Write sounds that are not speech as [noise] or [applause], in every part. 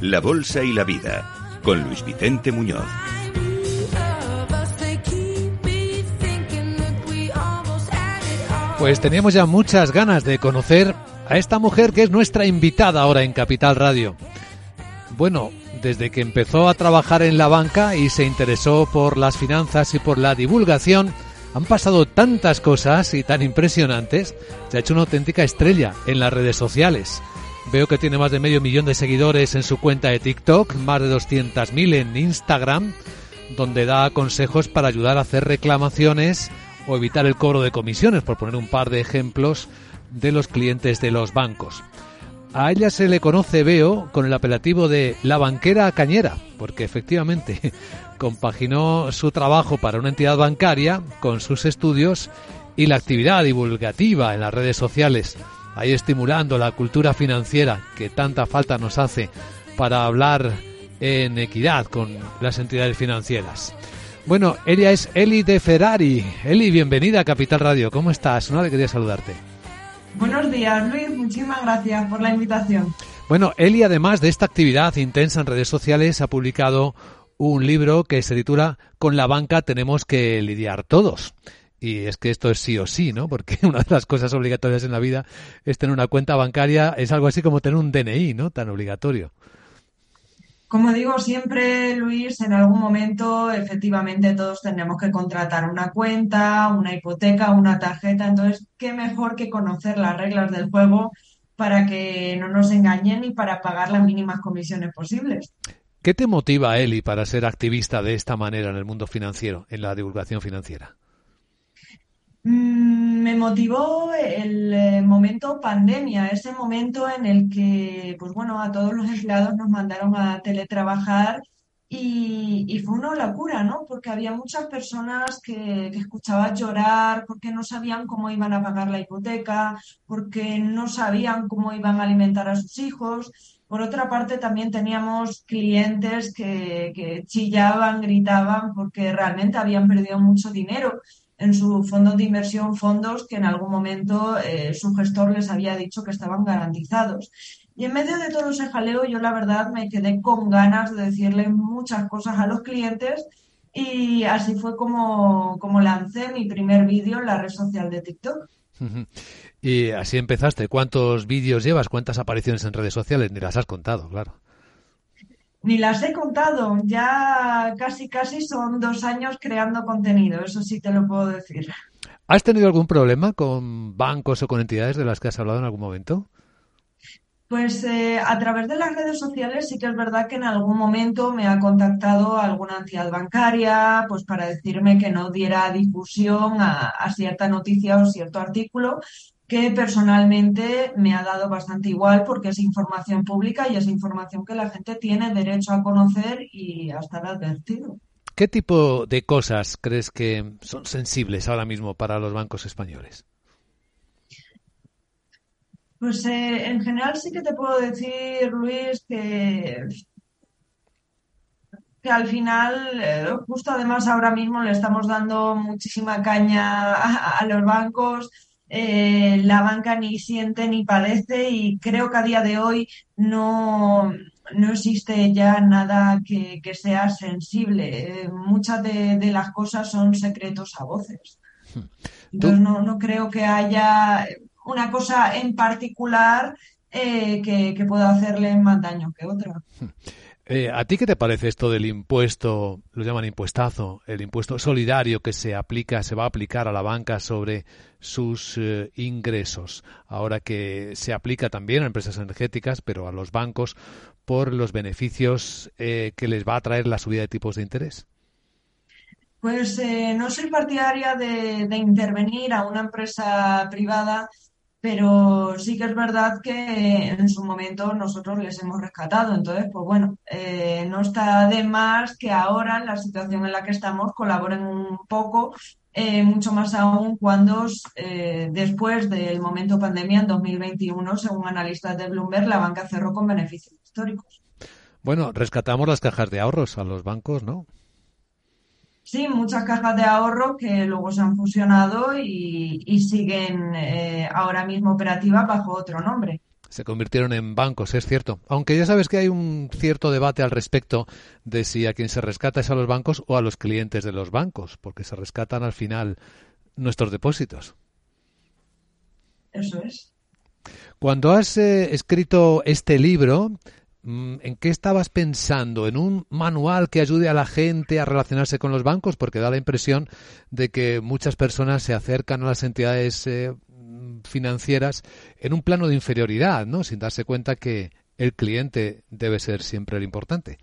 la Bolsa y la Vida, con Luis Vicente Muñoz. Pues teníamos ya muchas ganas de conocer a esta mujer que es nuestra invitada ahora en Capital Radio. Bueno, desde que empezó a trabajar en la banca y se interesó por las finanzas y por la divulgación, han pasado tantas cosas y tan impresionantes, se ha hecho una auténtica estrella en las redes sociales. Veo que tiene más de medio millón de seguidores en su cuenta de TikTok, más de 200.000 en Instagram, donde da consejos para ayudar a hacer reclamaciones o evitar el cobro de comisiones, por poner un par de ejemplos de los clientes de los bancos. A ella se le conoce, veo, con el apelativo de la banquera cañera, porque efectivamente [laughs] compaginó su trabajo para una entidad bancaria con sus estudios y la actividad divulgativa en las redes sociales, ahí estimulando la cultura financiera que tanta falta nos hace para hablar en equidad con las entidades financieras. Bueno, ella es Eli de Ferrari. Eli, bienvenida a Capital Radio. ¿Cómo estás? Una alegría saludarte. Buenos días, Luis. Muchísimas gracias por la invitación. Bueno, Eli, además de esta actividad intensa en redes sociales, ha publicado un libro que se titula Con la banca tenemos que lidiar todos. Y es que esto es sí o sí, ¿no? Porque [laughs] una de las cosas obligatorias en la vida es tener una cuenta bancaria, es algo así como tener un DNI, ¿no? Tan obligatorio. Como digo siempre, Luis, en algún momento efectivamente todos tenemos que contratar una cuenta, una hipoteca, una tarjeta. Entonces, ¿qué mejor que conocer las reglas del juego para que no nos engañen y para pagar las mínimas comisiones posibles? ¿Qué te motiva, Eli, para ser activista de esta manera en el mundo financiero, en la divulgación financiera? Mm, Me motivó el eh, momento pandemia, ese momento en el que, pues bueno, a todos los empleados nos mandaron a teletrabajar y, y fue una locura, ¿no? Porque había muchas personas que, escuchaban llorar porque no sabían cómo iban a pagar la hipoteca, porque no sabían cómo iban a alimentar a sus hijos. Por otra parte, también teníamos clientes que chillaban, gritaban porque realmente habían perdido mucho dinero en su fondos de inversión, fondos que en algún momento eh, su gestor les había dicho que estaban garantizados. Y en medio de todo ese jaleo, yo la verdad me quedé con ganas de decirle muchas cosas a los clientes y así fue como, como lancé mi primer vídeo en la red social de TikTok. Y así empezaste. ¿Cuántos vídeos llevas? ¿Cuántas apariciones en redes sociales? Ni las has contado, claro. Ni las he contado, ya casi casi son dos años creando contenido, eso sí te lo puedo decir. ¿Has tenido algún problema con bancos o con entidades de las que has hablado en algún momento? Pues eh, a través de las redes sociales sí que es verdad que en algún momento me ha contactado alguna entidad bancaria, pues para decirme que no diera difusión a, a cierta noticia o cierto artículo, que personalmente me ha dado bastante igual porque es información pública y es información que la gente tiene derecho a conocer y a estar advertido. ¿Qué tipo de cosas crees que son sensibles ahora mismo para los bancos españoles? Pues eh, en general sí que te puedo decir, Luis, que, que al final, eh, justo además ahora mismo le estamos dando muchísima caña a, a los bancos eh, la banca ni siente ni padece y creo que a día de hoy no, no existe ya nada que, que sea sensible. Eh, muchas de, de, las cosas son secretos a voces. Entonces no, no creo que haya una cosa en particular eh, que, que, pueda hacerle más daño que otra. Eh, ¿A ti qué te parece esto del impuesto, lo llaman impuestazo, el impuesto solidario que se aplica, se va a aplicar a la banca sobre sus eh, ingresos, ahora que se aplica también a empresas energéticas, pero a los bancos por los beneficios eh, que les va a traer la subida de tipos de interés? Pues eh, no soy partidaria de, de intervenir a una empresa privada pero sí que es verdad que en su momento nosotros les hemos rescatado. Entonces, pues bueno, eh, no está de más que ahora, en la situación en la que estamos, colaboren un poco, eh, mucho más aún cuando eh, después del momento pandemia en 2021, según analistas de Bloomberg, la banca cerró con beneficios históricos. Bueno, rescatamos las cajas de ahorros a los bancos, ¿no? Sí, muchas cajas de ahorro que luego se han fusionado y, y siguen eh, ahora mismo operativas bajo otro nombre. Se convirtieron en bancos, es cierto. Aunque ya sabes que hay un cierto debate al respecto de si a quien se rescata es a los bancos o a los clientes de los bancos, porque se rescatan al final nuestros depósitos. Eso es. Cuando has eh, escrito este libro, ¿En qué estabas pensando? ¿En un manual que ayude a la gente a relacionarse con los bancos? Porque da la impresión de que muchas personas se acercan a las entidades eh, financieras en un plano de inferioridad, ¿no? Sin darse cuenta que el cliente debe ser siempre el importante.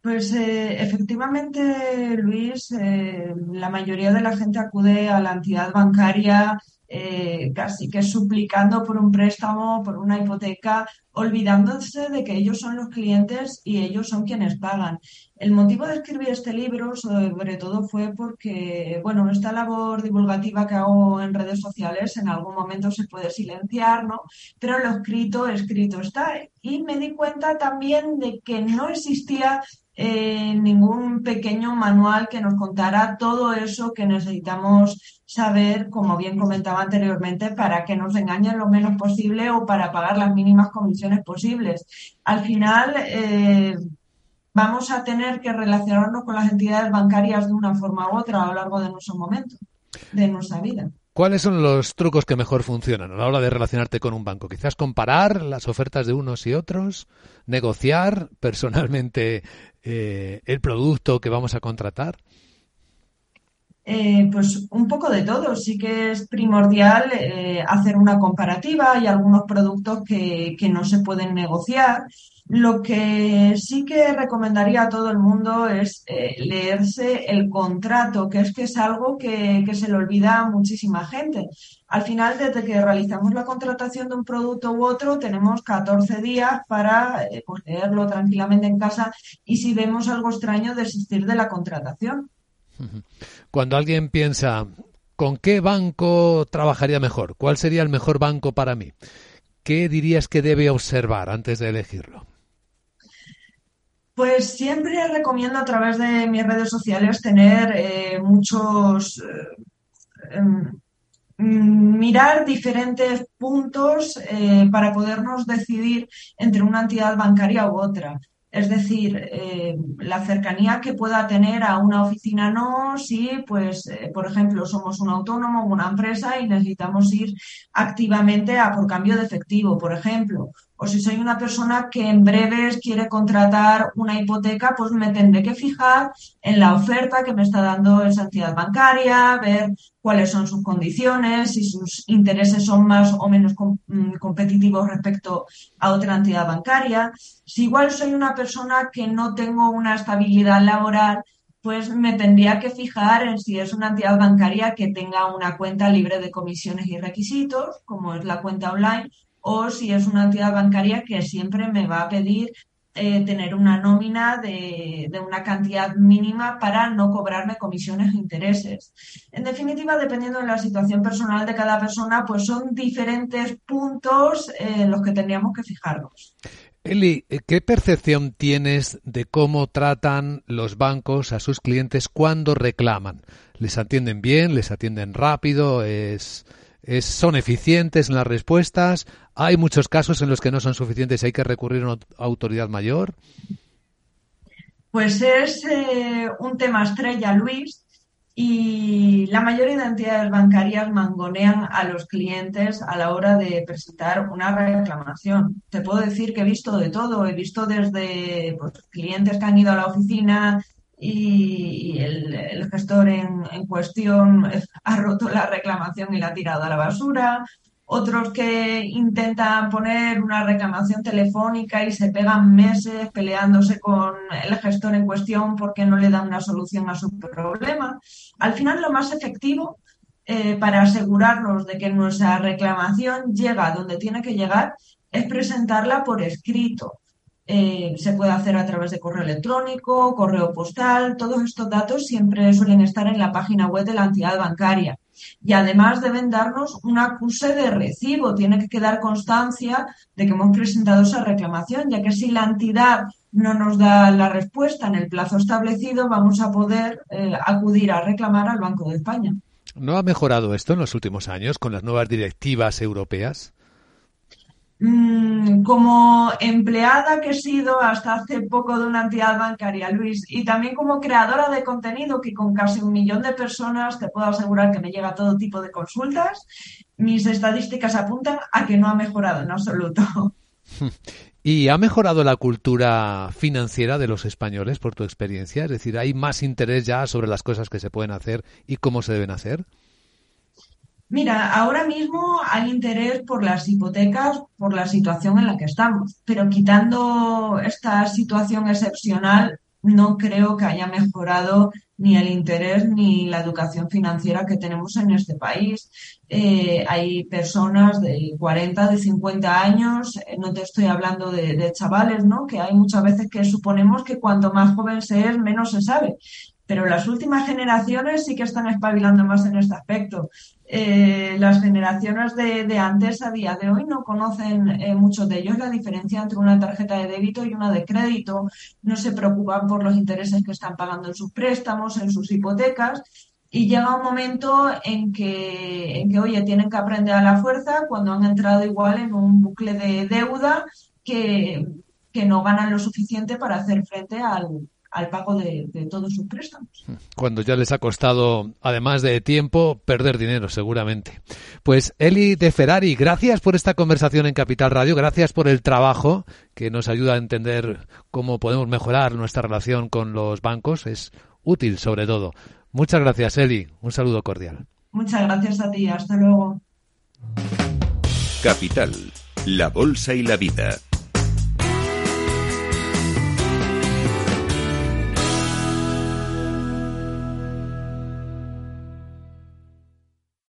Pues eh, efectivamente, Luis, eh, la mayoría de la gente acude a la entidad bancaria eh, casi que suplicando por un préstamo, por una hipoteca, olvidándose de que ellos son los clientes y ellos son quienes pagan. El motivo de escribir este libro, sobre todo, fue porque, bueno, esta labor divulgativa que hago en redes sociales en algún momento se puede silenciar, ¿no? Pero lo escrito, escrito está. Y me di cuenta también de que no existía eh, ningún pequeño manual que nos contara todo eso que necesitamos saber, como bien comentaba anteriormente, para que nos engañen lo menos posible o para pagar las mínimas comisiones posibles. Al final, eh, vamos a tener que relacionarnos con las entidades bancarias de una forma u otra a lo largo de nuestro momento, de nuestra vida. ¿Cuáles son los trucos que mejor funcionan a la hora de relacionarte con un banco? Quizás comparar las ofertas de unos y otros, negociar personalmente eh, el producto que vamos a contratar. Eh, pues un poco de todo. Sí que es primordial eh, hacer una comparativa. Hay algunos productos que, que, no se pueden negociar. Lo que sí que recomendaría a todo el mundo es eh, leerse el contrato, que es que es algo que, que, se le olvida a muchísima gente. Al final, desde que realizamos la contratación de un producto u otro, tenemos 14 días para pues, leerlo tranquilamente en casa y si vemos algo extraño, desistir de la contratación. Cuando alguien piensa, ¿con qué banco trabajaría mejor? ¿Cuál sería el mejor banco para mí? ¿Qué dirías que debe observar antes de elegirlo? Pues siempre recomiendo a través de mis redes sociales tener eh, muchos... Eh, em, mirar diferentes puntos eh, para podernos decidir entre una entidad bancaria u otra. Es decir, eh, la cercanía que pueda tener a una oficina no, si, pues, eh, por ejemplo, somos un autónomo o una empresa y necesitamos ir activamente a por cambio de efectivo, por ejemplo. O si soy una persona que en breves quiere contratar una hipoteca, pues me tendré que fijar en la oferta que me está dando esa entidad bancaria, ver cuáles son sus condiciones, si sus intereses son más o menos mm, competitivos respecto a otra entidad bancaria. Si igual soy una persona que no tengo una estabilidad laboral, pues me tendría que fijar en si es una entidad bancaria que tenga una cuenta libre de comisiones y requisitos, como es la cuenta online, o si es una entidad bancaria que siempre me va a pedir eh, tener una nómina de, de, una cantidad mínima para no cobrarme comisiones e intereses. En definitiva, dependiendo de la situación personal de cada persona, pues son diferentes puntos en eh, los que tendríamos que fijarnos. Eli, ¿qué percepción tienes de cómo tratan los bancos a sus clientes cuando reclaman? ¿Les atienden bien? ¿Les atienden rápido? ¿Es, son eficientes en las respuestas. Hay muchos casos en los que no son suficientes y hay que recurrir a una autoridad mayor. Pues es eh, un tema estrella, Luis, y la mayoría de entidades bancarias mangonean a los clientes a la hora de presentar una reclamación. Te puedo decir que he visto de todo, he visto desde pues, clientes que han ido a la oficina y el, gestor en, cuestión ha roto la reclamación y la ha tirado a la basura, otros que intentan poner una reclamación telefónica y se pegan meses peleándose con el gestor en cuestión porque no le dan una solución a su problema. Al final lo más efectivo eh, para asegurarnos de que nuestra reclamación llega donde tiene que llegar es presentarla por escrito. Eh, se puede hacer a través de correo electrónico, correo postal, todos estos datos siempre suelen estar en la página web de la entidad bancaria. Y además deben darnos un acuse de recibo, tiene que quedar constancia de que hemos presentado esa reclamación, ya que si la entidad no nos da la respuesta en el plazo establecido, vamos a poder eh, acudir a reclamar al Banco de España. ¿No ha mejorado esto en los últimos años con las nuevas directivas europeas? Mm, como empleada que he sido hasta hace poco de una entidad bancaria, Luis, y también como creadora de contenido, que con casi un millón de personas te puedo asegurar que me llega todo tipo de consultas, mis estadísticas apuntan a que no ha mejorado en absoluto. [laughs] ¿Y ha mejorado la cultura financiera de los españoles por tu experiencia? Es decir, ¿hay más interés ya sobre las cosas que se pueden hacer y cómo se deben hacer? Mira, ahora mismo hay interés por las hipotecas por la situación en la que estamos, pero quitando esta situación excepcional, no creo que haya mejorado ni el interés ni la educación financiera que tenemos en este país. Eh, hay personas de 40, de 50 años, eh, no te estoy hablando de, de, chavales, ¿no? Que hay muchas veces que suponemos que cuanto más joven se es, menos se sabe pero las últimas generaciones sí que están espabilando más en este aspecto. Eh, las generaciones de, antes a día de hoy no conocen eh, muchos de ellos la diferencia entre una tarjeta de débito y una de crédito, no se preocupan por los intereses que están pagando en sus préstamos, en sus hipotecas. Y llega un momento en que, en que, oye, tienen que aprender a la fuerza cuando han entrado igual en un bucle de deuda que, que no ganan lo suficiente para hacer frente al, al pago de, todos sus préstamos. Cuando ya les ha costado, además de tiempo, perder dinero, seguramente. Pues Eli de Ferrari, gracias por esta conversación en Capital Radio, gracias por el trabajo que nos ayuda a entender cómo podemos mejorar nuestra relación con los bancos. Es útil, sobre todo. Muchas gracias, Eli. Un saludo cordial. Muchas gracias a ti. Hasta luego. Capital, la Bolsa y la Vida.